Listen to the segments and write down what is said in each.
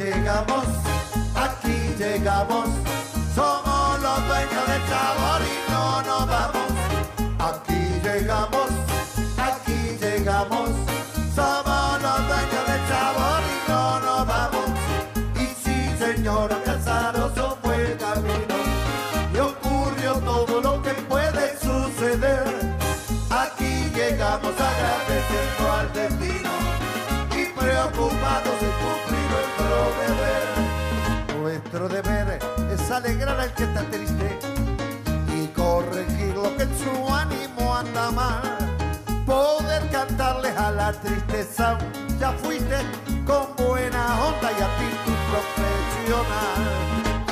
llegamos, aquí llegamos. Alegrar al que está triste y corregir lo que en su ánimo anda mal. Poder cantarles a la tristeza, ya fuiste con buena onda y actitud profesional.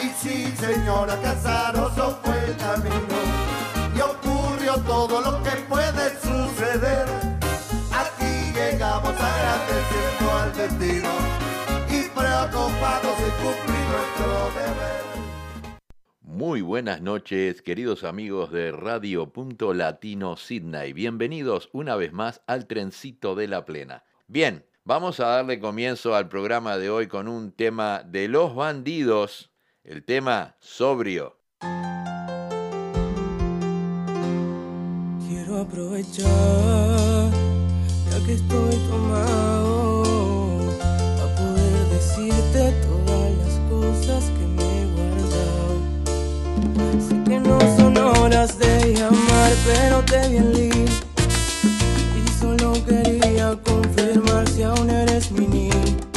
Y sí, señora Casaroso fue el camino y ocurrió todo lo que puede suceder. Aquí llegamos agradeciendo al destino y preocupados de cumplir nuestro deber. Muy buenas noches, queridos amigos de Radio Punto Latino Sydney. Bienvenidos una vez más al Trencito de la Plena. Bien, vamos a darle comienzo al programa de hoy con un tema de los bandidos, el tema sobrio. Quiero aprovechar, ya que estoy tomado, a poder decirte que no son horas de llamar, pero te vi en link y solo quería confirmar si aún eres mi niño.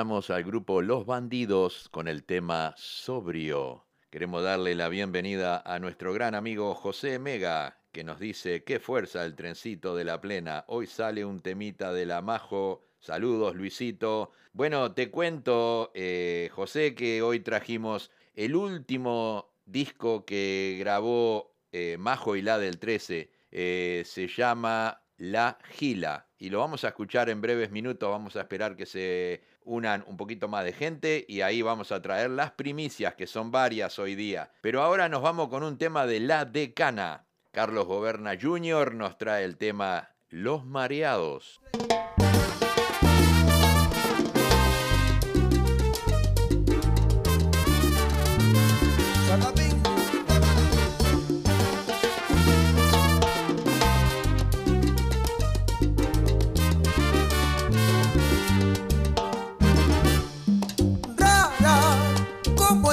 Al grupo Los Bandidos con el tema Sobrio. Queremos darle la bienvenida a nuestro gran amigo José Mega, que nos dice, qué fuerza el trencito de la plena. Hoy sale un temita de la Majo. Saludos, Luisito. Bueno, te cuento, eh, José, que hoy trajimos el último disco que grabó eh, Majo y la del 13 eh, se llama La Gila y lo vamos a escuchar en breves minutos, vamos a esperar que se unan un poquito más de gente y ahí vamos a traer las primicias, que son varias hoy día. Pero ahora nos vamos con un tema de La Decana. Carlos Goberna Jr. nos trae el tema Los Mareados.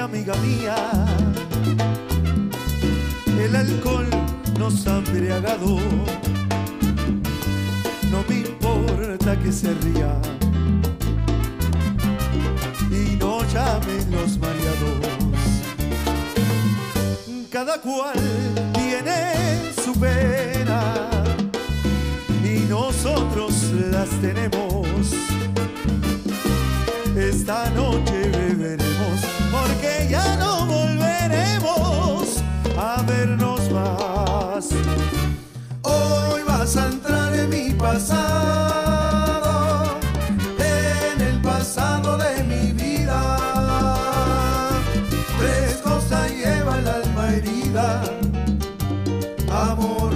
amiga mía el alcohol nos ha embriagado. No me importa que se ría y no llamen los mareados. Cada cual tiene su pena y nosotros las tenemos. Esta noche beberemos porque ya no volveremos a vernos más. Hoy vas a entrar en mi pasado, en el pasado de mi vida. Tres cosas lleva el alma herida, amor,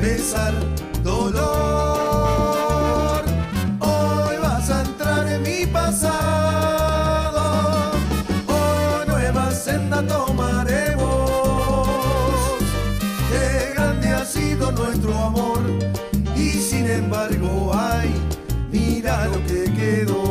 besar, nuestro amor y sin embargo, ay, mira lo que quedó.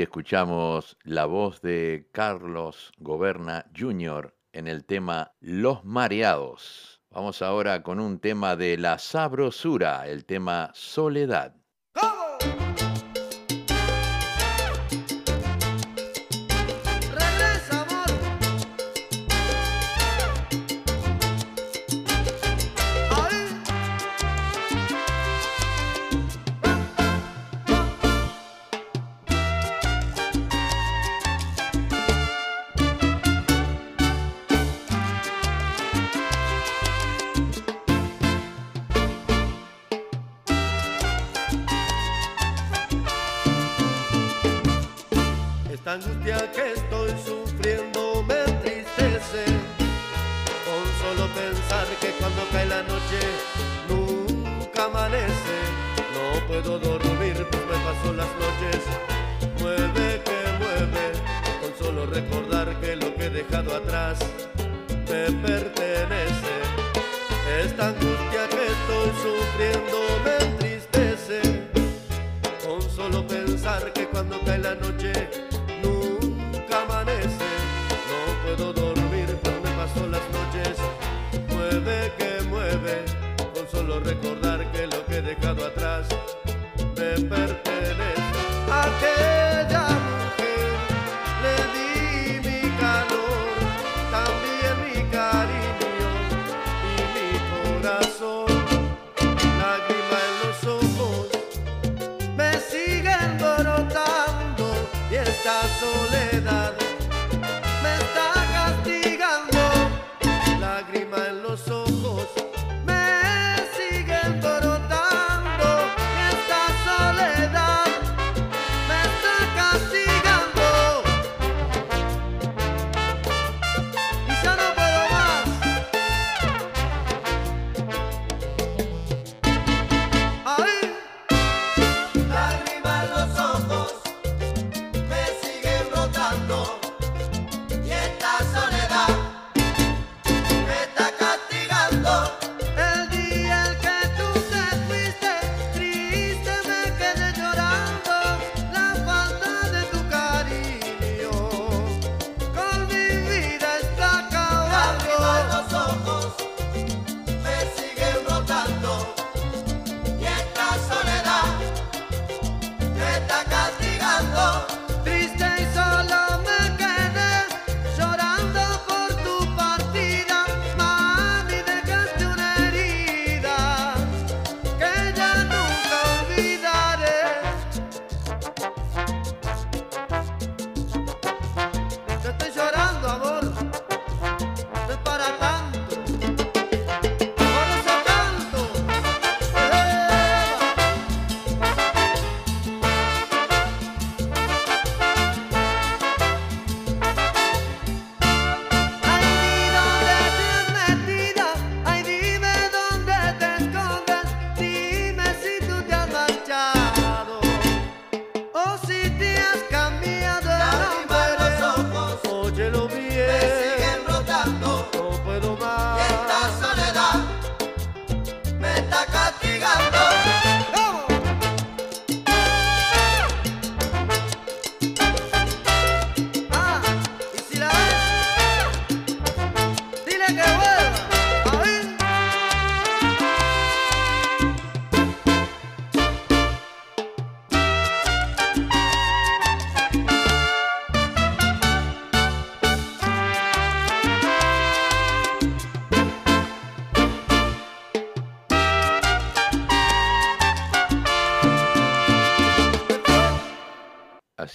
Escuchamos la voz de Carlos Goberna Jr. en el tema Los Mareados. Vamos ahora con un tema de la sabrosura, el tema Soledad.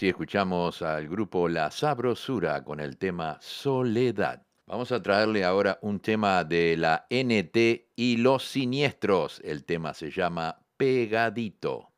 así escuchamos al grupo La Sabrosura con el tema Soledad. Vamos a traerle ahora un tema de la NT y los siniestros. El tema se llama Pegadito.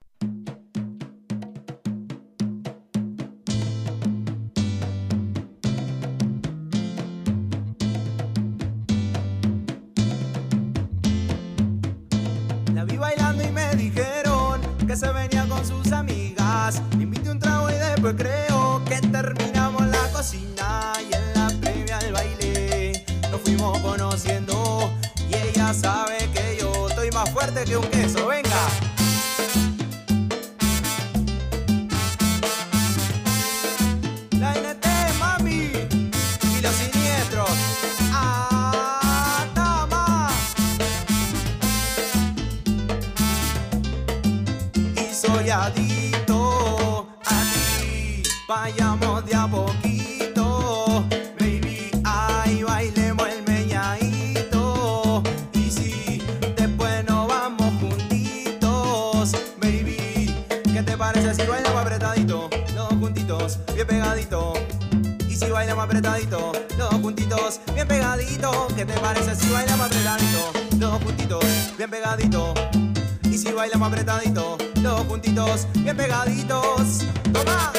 juntitos, bien pegaditos. Toma.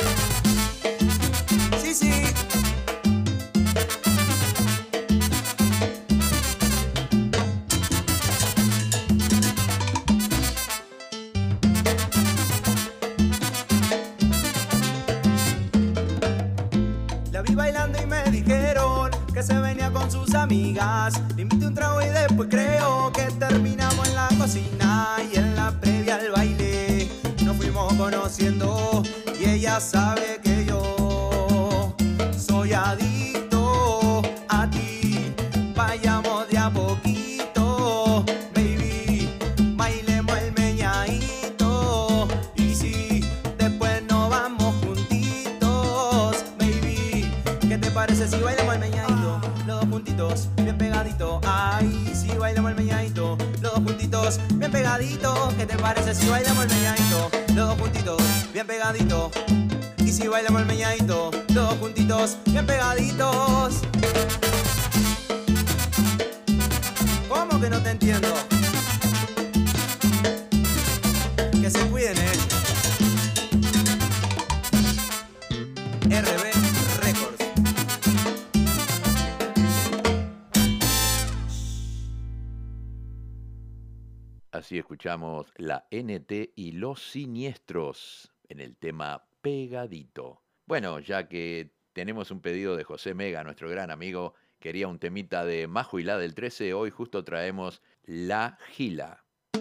escuchamos la NT y los siniestros en el tema pegadito. Bueno, ya que tenemos un pedido de José Mega, nuestro gran amigo, quería un temita de Majo y la del 13, hoy justo traemos La Gila. y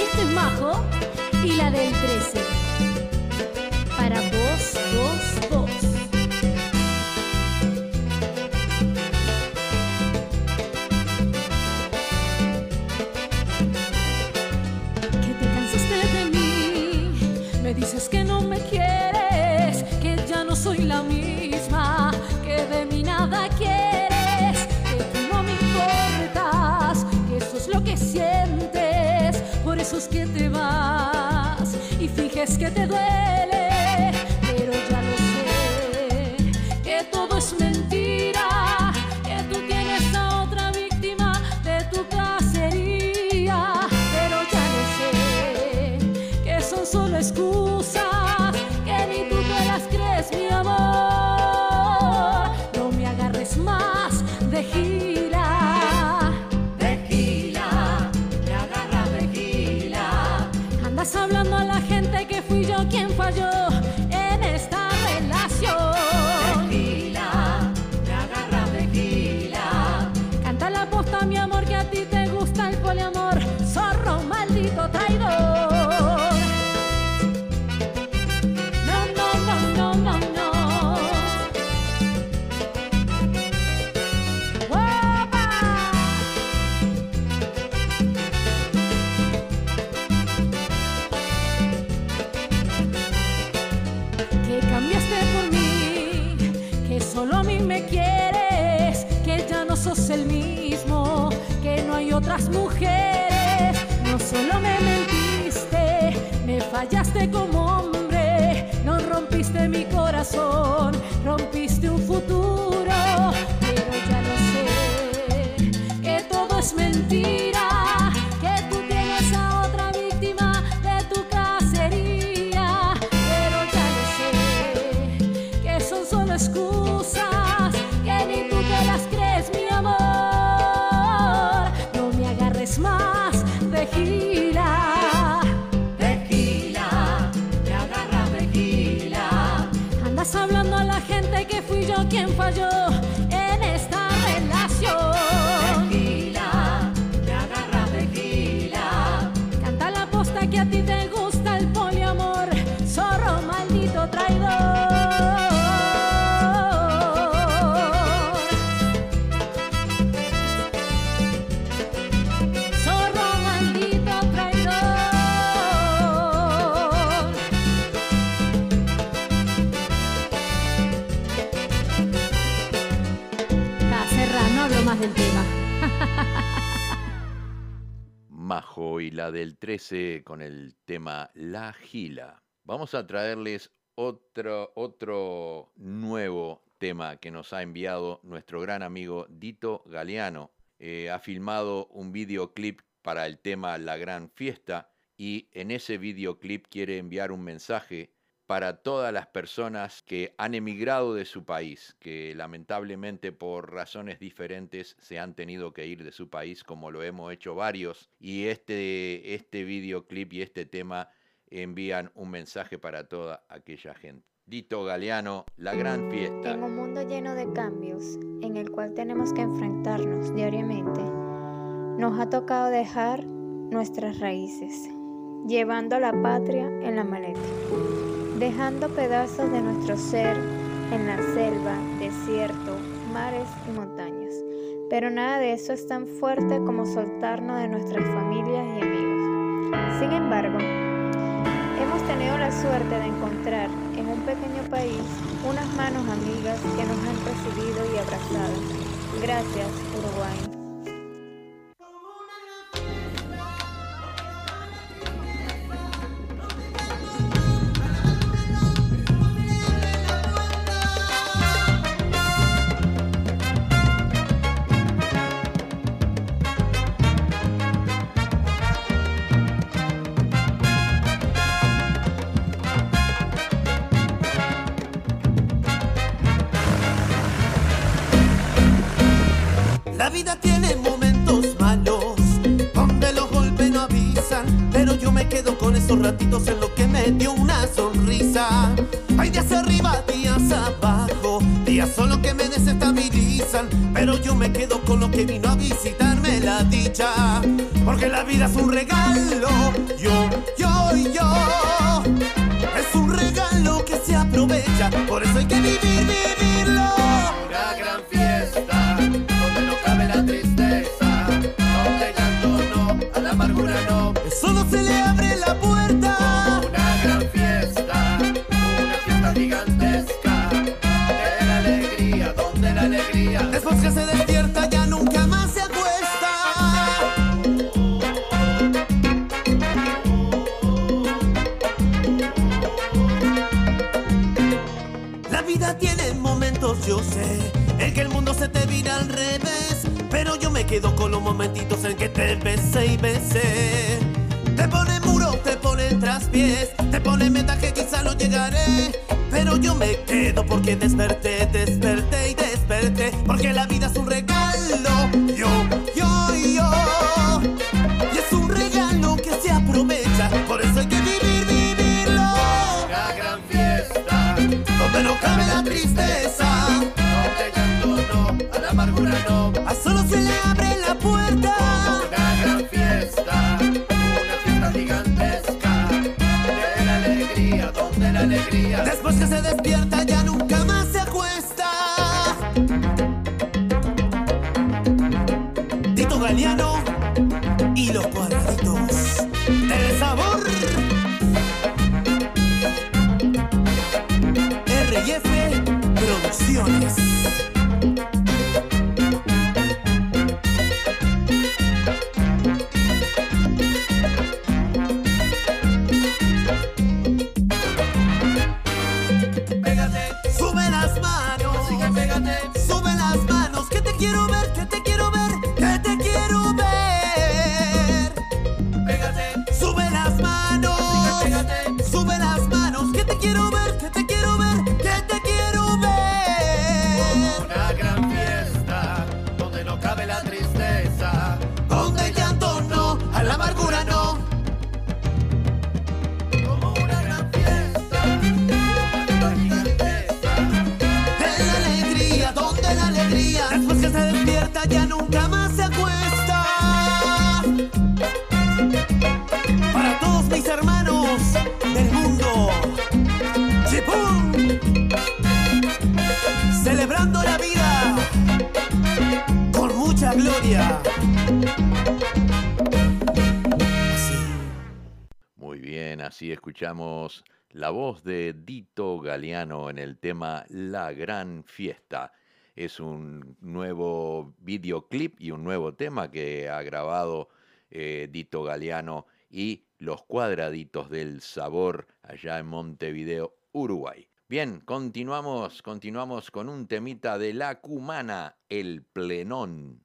este es Majo y la del 13. Del 13 con el tema La Gila. Vamos a traerles otro, otro nuevo tema que nos ha enviado nuestro gran amigo Dito Galeano. Eh, ha filmado un videoclip para el tema La Gran Fiesta y en ese videoclip quiere enviar un mensaje para todas las personas que han emigrado de su país, que lamentablemente por razones diferentes se han tenido que ir de su país, como lo hemos hecho varios, y este, este videoclip y este tema envían un mensaje para toda aquella gente. Dito Galeano, La Gran Fiesta. En un mundo lleno de cambios, en el cual tenemos que enfrentarnos diariamente, nos ha tocado dejar nuestras raíces, llevando la patria en la maleta, dejando pedazos de nuestro ser en la selva, desierto, mares y montañas. Pero nada de eso es tan fuerte como soltarnos de nuestras familias y amigos. Sin embargo, hemos tenido la suerte de encontrar en un pequeño país unas manos amigas que nos han recibido y abrazado. Gracias, Uruguay. Quedo con los momentitos en que te besé y besé. Te pone muro, te pone traspiés, te pone meta que quizá no llegaré. Pero yo me quedo porque desperté, desperté y desperté. Porque la vida escuchamos la voz de Dito Galeano en el tema La Gran Fiesta. Es un nuevo videoclip y un nuevo tema que ha grabado eh, Dito Galeano y los cuadraditos del sabor allá en Montevideo, Uruguay. Bien, continuamos, continuamos con un temita de la cumana, el plenón.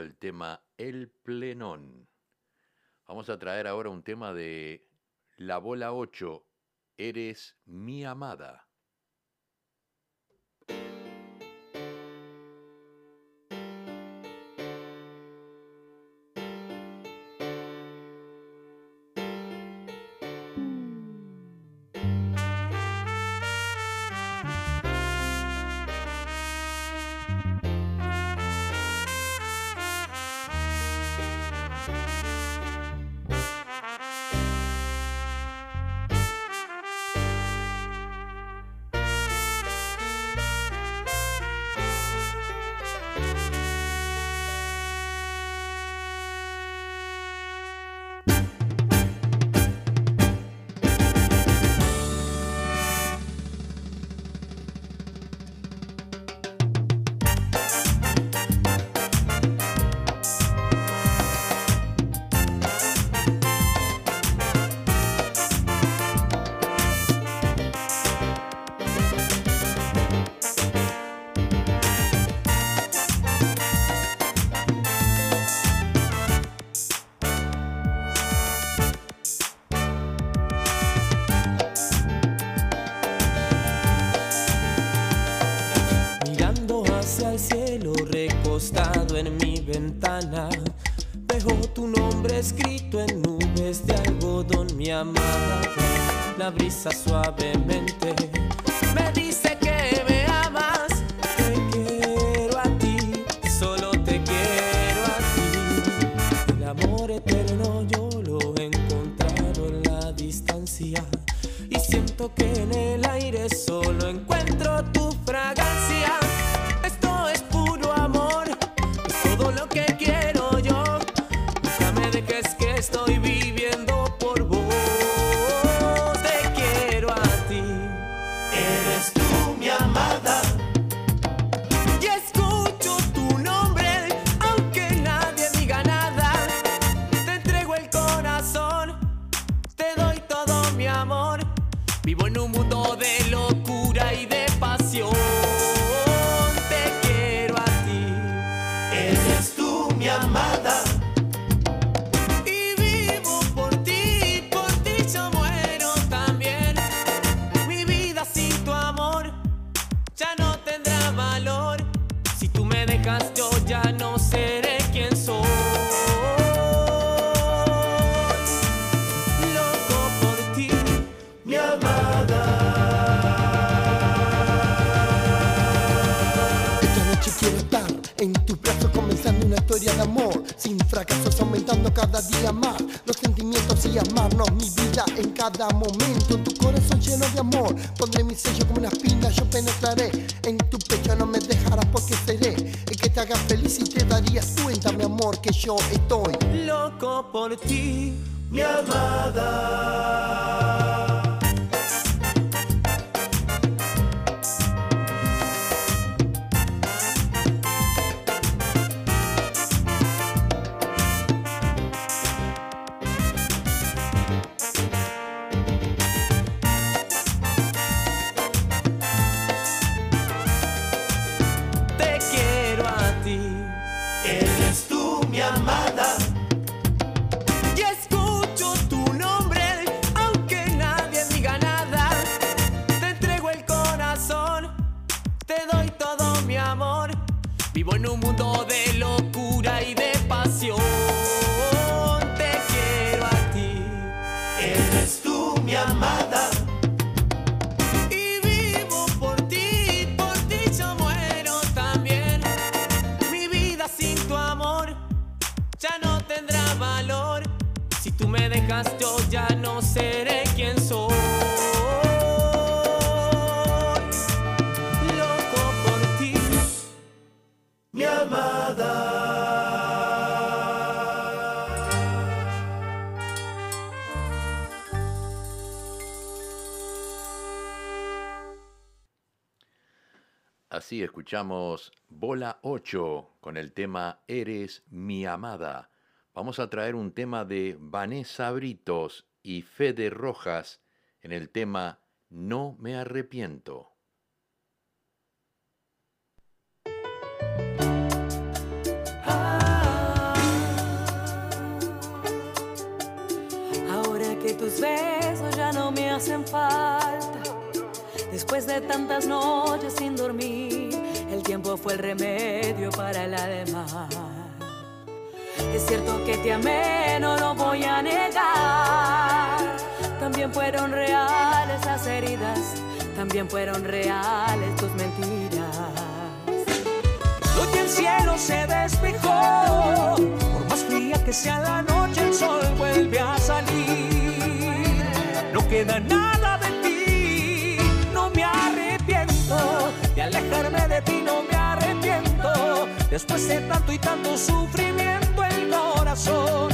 el tema El Plenón. Vamos a traer ahora un tema de La Bola 8, Eres mi amada. brisa suave. Fracasos aumentando cada día más Los sentimientos y amarnos mi vida en cada momento Tu corazón lleno de amor Pondré mi sello como una espina Yo penetraré en tu pecho No me dejarás porque seré El que te haga feliz y te darías cuenta mi amor Que yo estoy loco por ti. mi amada. Escuchamos Bola 8 con el tema Eres mi amada. Vamos a traer un tema de Vanessa Britos y Fede Rojas en el tema No me arrepiento. Ahora que tus besos ya no me hacen falta, después de tantas noches sin dormir, fue el remedio para la demás. Es cierto que te amé, no lo voy a negar. También fueron reales las heridas, también fueron reales tus mentiras. Hoy el cielo se despejó, por más fría que sea la noche, el sol vuelve a salir. No queda nada de ti, no me arrepiento de alejarme de ti, no me arrepiento. Después de tanto y tanto sufrimiento, el corazón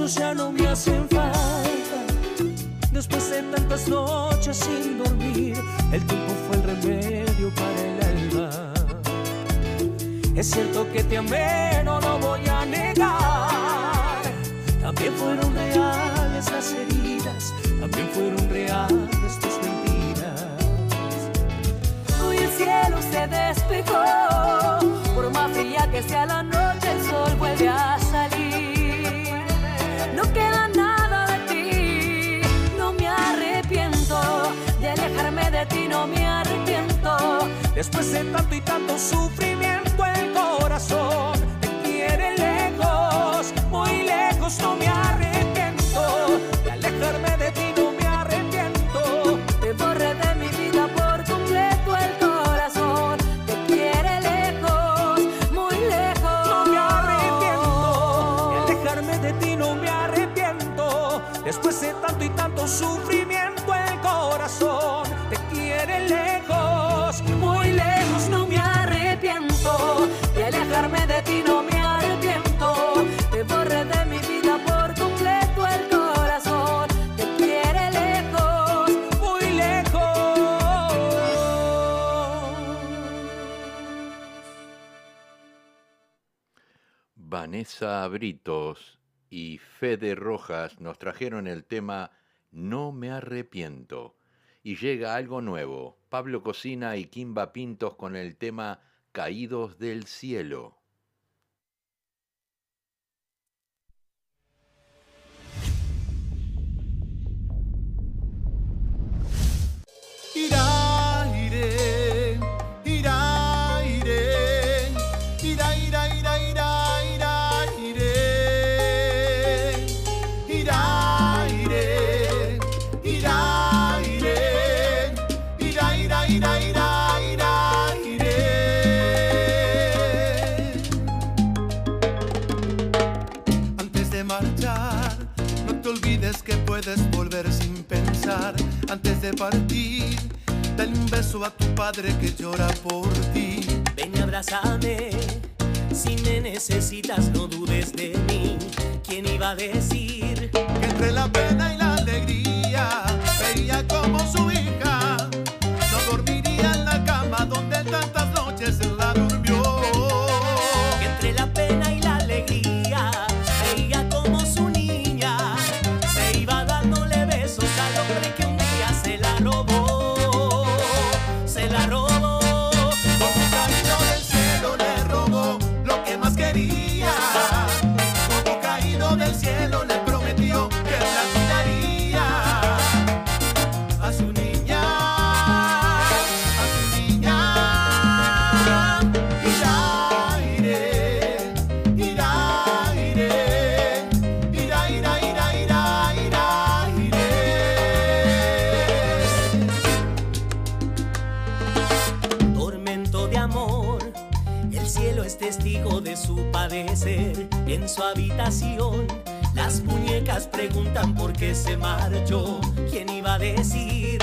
besos ya no me hacen falta. Después de tantas noches sin dormir, el tiempo fue el remedio para el alma. Es cierto que te amé, no lo voy a negar. También fueron reales las heridas, también fueron reales tus mentiras. Hoy el cielo se despejó, por más fría que sea la noche, el sol vuelve a salir. No queda nada de ti, no me arrepiento de alejarme de ti, no me arrepiento. Después de tanto y tanto sufrimiento, el corazón te quiere lejos, muy lejos. No me arrepiento Vanessa Britos y Fede Rojas nos trajeron el tema No me arrepiento. Y llega algo nuevo. Pablo Cocina y Kimba Pintos con el tema Caídos del Cielo. Iré, Antes de partir, dale un beso a tu padre que llora por ti. Ven y abrázame, si me necesitas no dudes de mí. ¿Quién iba a decir? Que entre la pena y su habitación, las muñecas preguntan por qué se marchó. ¿Quién iba a decir?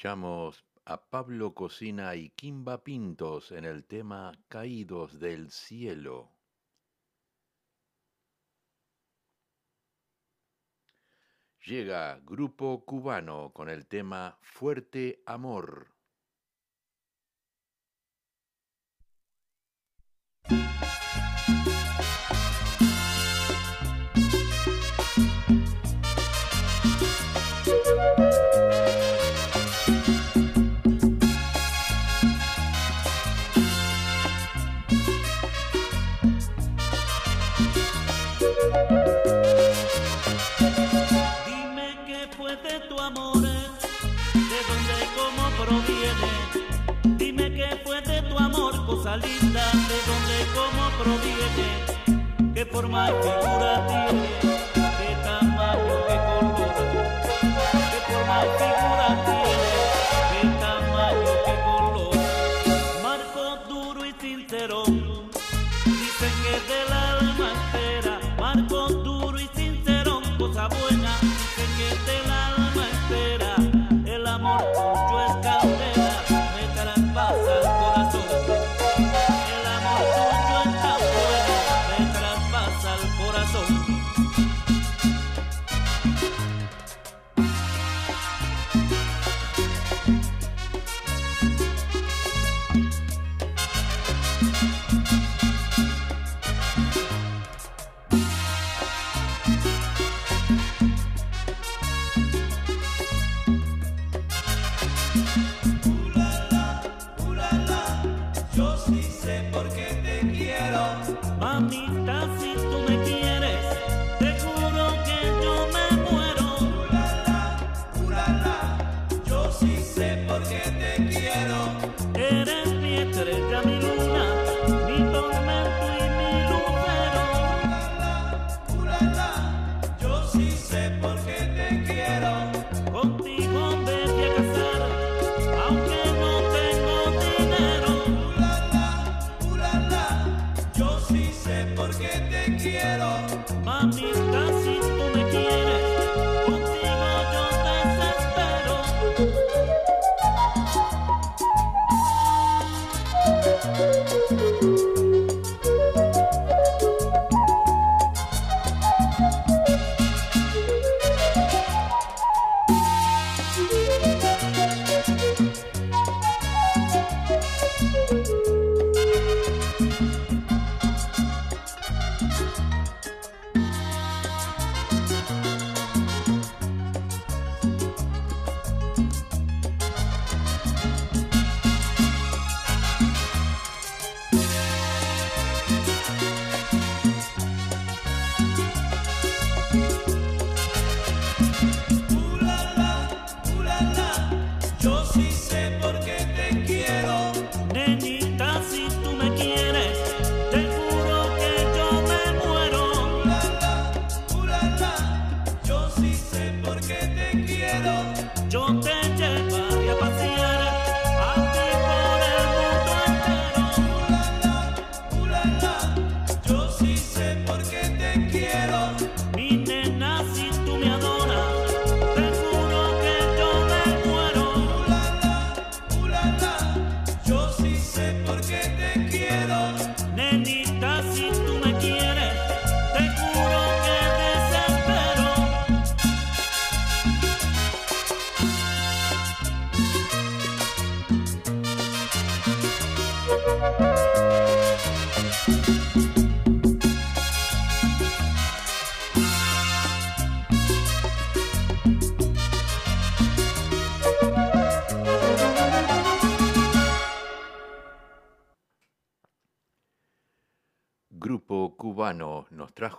escuchamos a Pablo Cocina y Kimba Pintos en el tema Caídos del Cielo. Llega Grupo Cubano con el tema Fuerte Amor. cosa de donde como proviene, qué forma y figura tiene.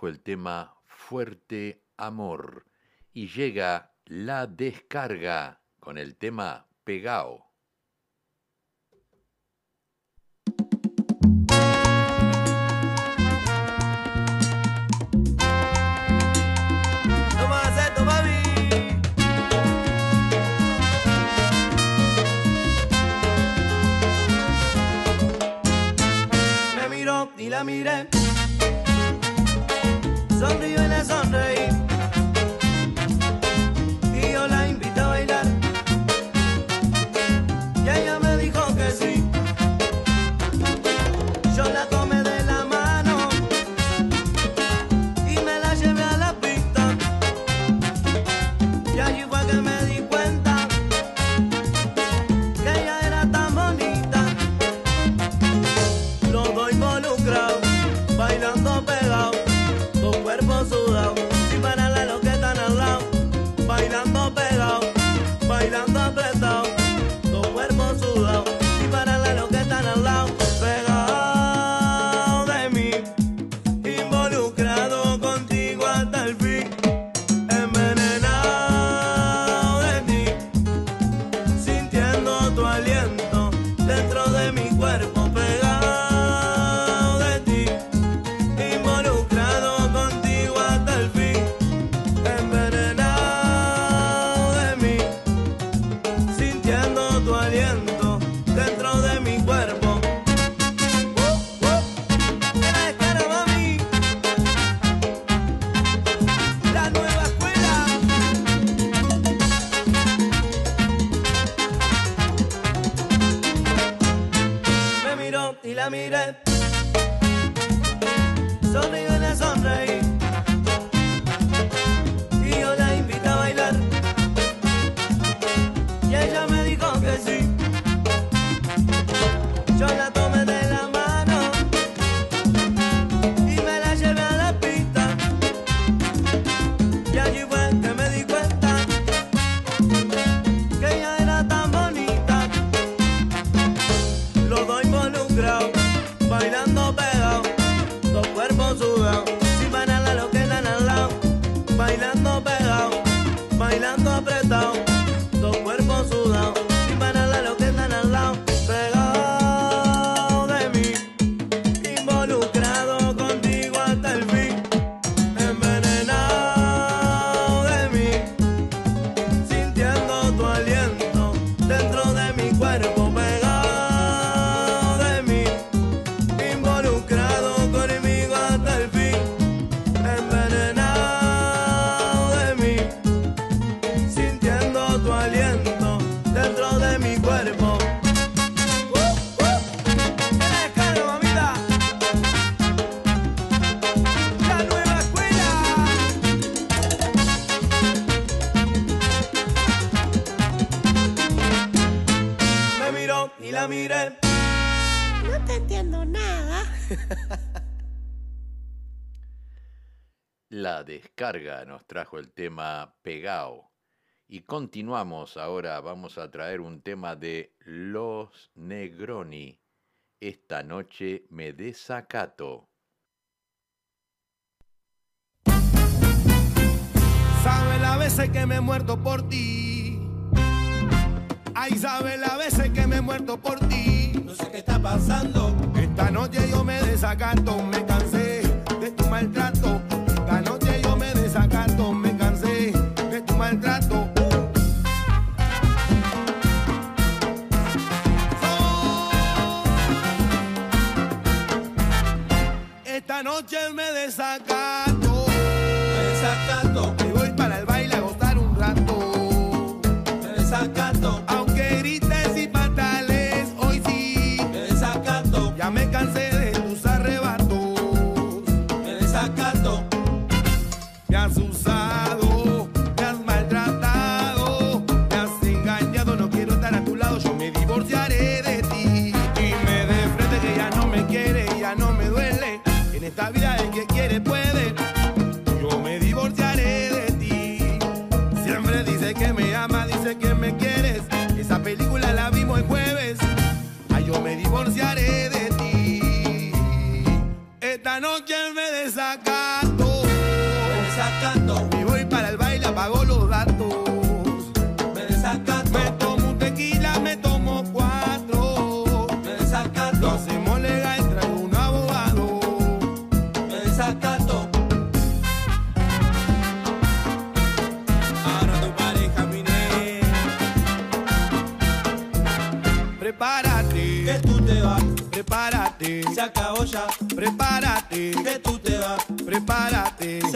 el tema Fuerte Amor y llega La Descarga con el tema Pegao. la miré Sunday and Sunday. Nos trajo el tema Pegao. Y continuamos ahora, vamos a traer un tema de Los Negroni. Esta noche me desacato. Sabe las veces que me he muerto por ti. Ay, sabe las veces que me he muerto por ti. No sé qué está pasando. Esta noche yo me desacato, me cansé de tu maltrato noche me desacá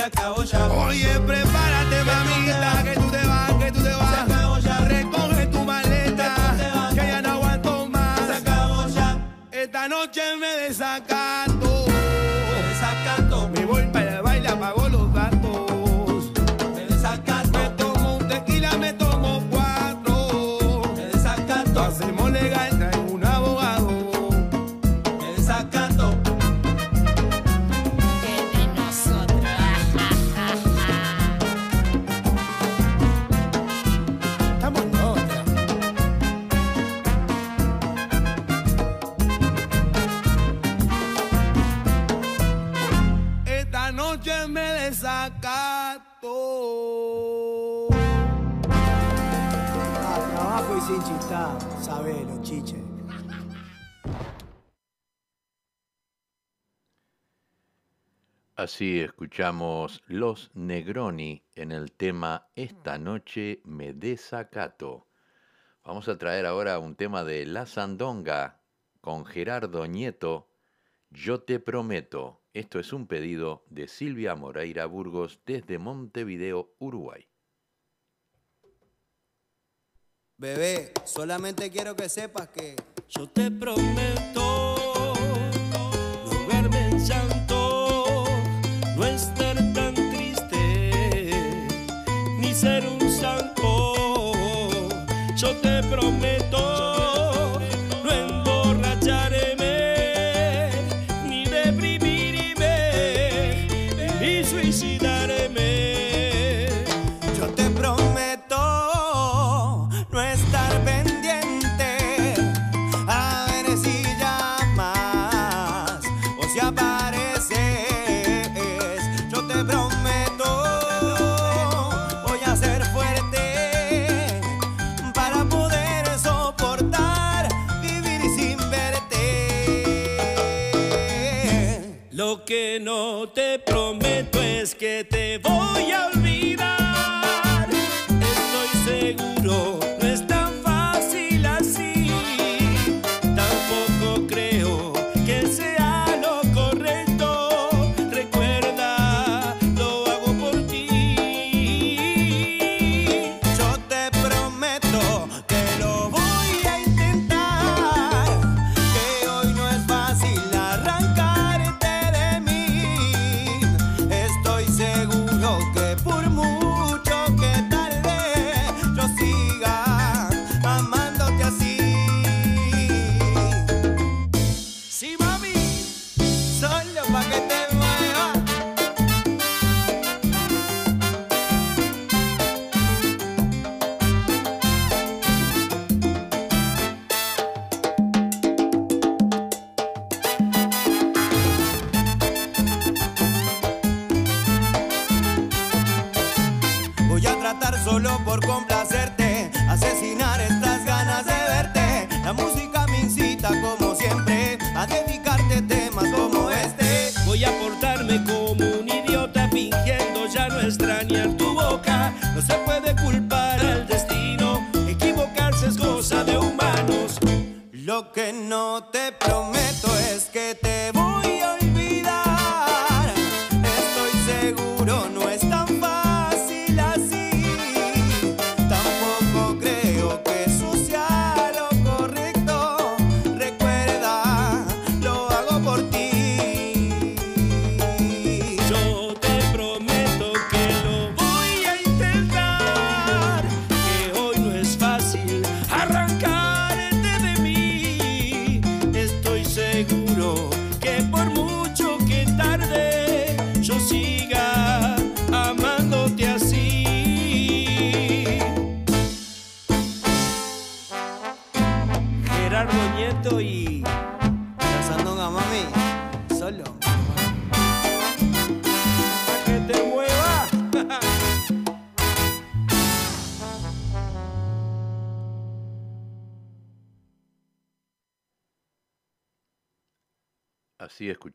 la cabolla. Oye, prepárate, mamita, que tú te vas, que Así escuchamos Los Negroni en el tema Esta noche me desacato. Vamos a traer ahora un tema de La Sandonga con Gerardo Nieto. Yo te prometo. Esto es un pedido de Silvia Moreira Burgos desde Montevideo, Uruguay. Bebé, solamente quiero que sepas que Yo te prometo prometo no te prometo es que te voy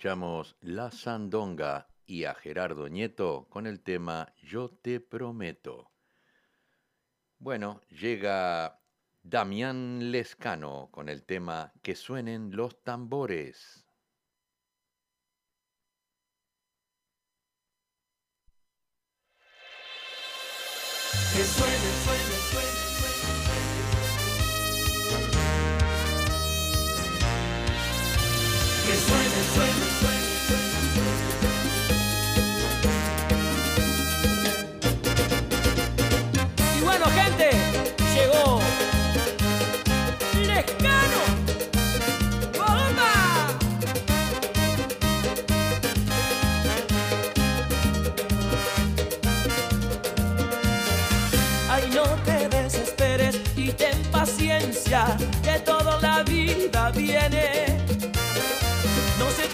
escuchamos La Sandonga y a Gerardo Nieto con el tema Yo te prometo. Bueno, llega Damián Lescano con el tema Que suenen los tambores. Que. Que Y bueno, gente, llegó Lescano. ¡Bomba! Ay, no te desesperes y ten paciencia, que toda la vida viene.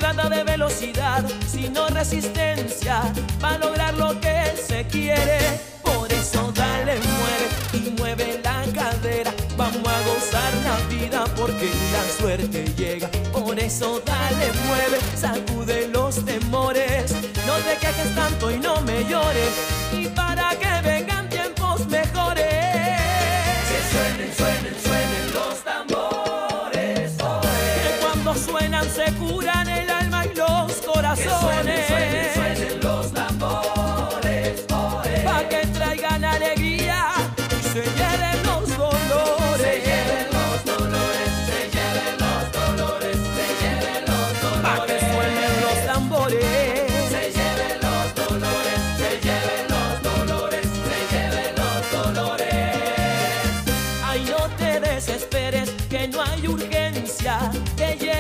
De velocidad, sino resistencia, para lograr lo que se quiere. Por eso dale, mueve y mueve la cadera. Vamos a gozar la vida porque la suerte llega. Por eso dale, mueve, sacude los temores. No te quejes tanto y no me llores. Y para que vengan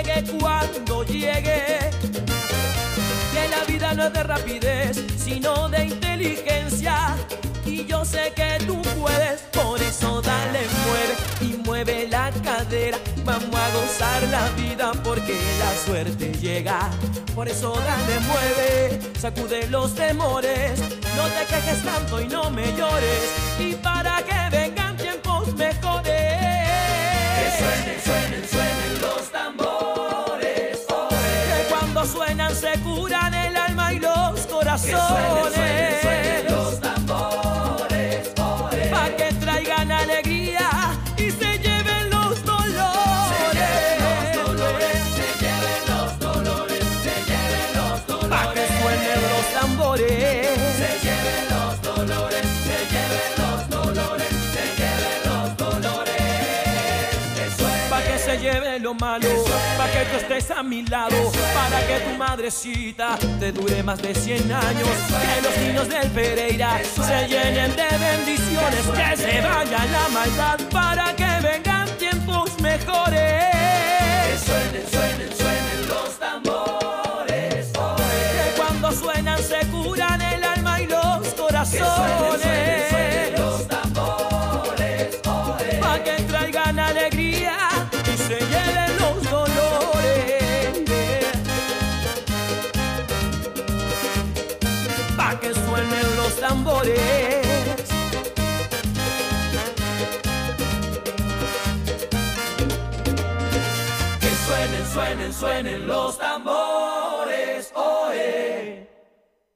llegue cuando llegue. Que la vida no es de rapidez, sino de inteligencia. Y yo sé que tú puedes, por eso dale, mueve y mueve la cadera. Vamos a gozar la vida porque la suerte llega. Por eso dale, mueve, sacude los temores. No te quejes tanto y no me llores. Y para que vengan tiempos mejores. Que suenen, suenen, suenen lo malo, pa' que tú estés a mi lado, para que tu madrecita te dure más de 100 años, que los niños del Pereira se llenen de bendiciones, que se vaya la maldad para que vengan tiempos mejores. que suenen, suenen, suenen los tambores. Que cuando suenan se curan el alma y los corazones. Suenen, los tambores.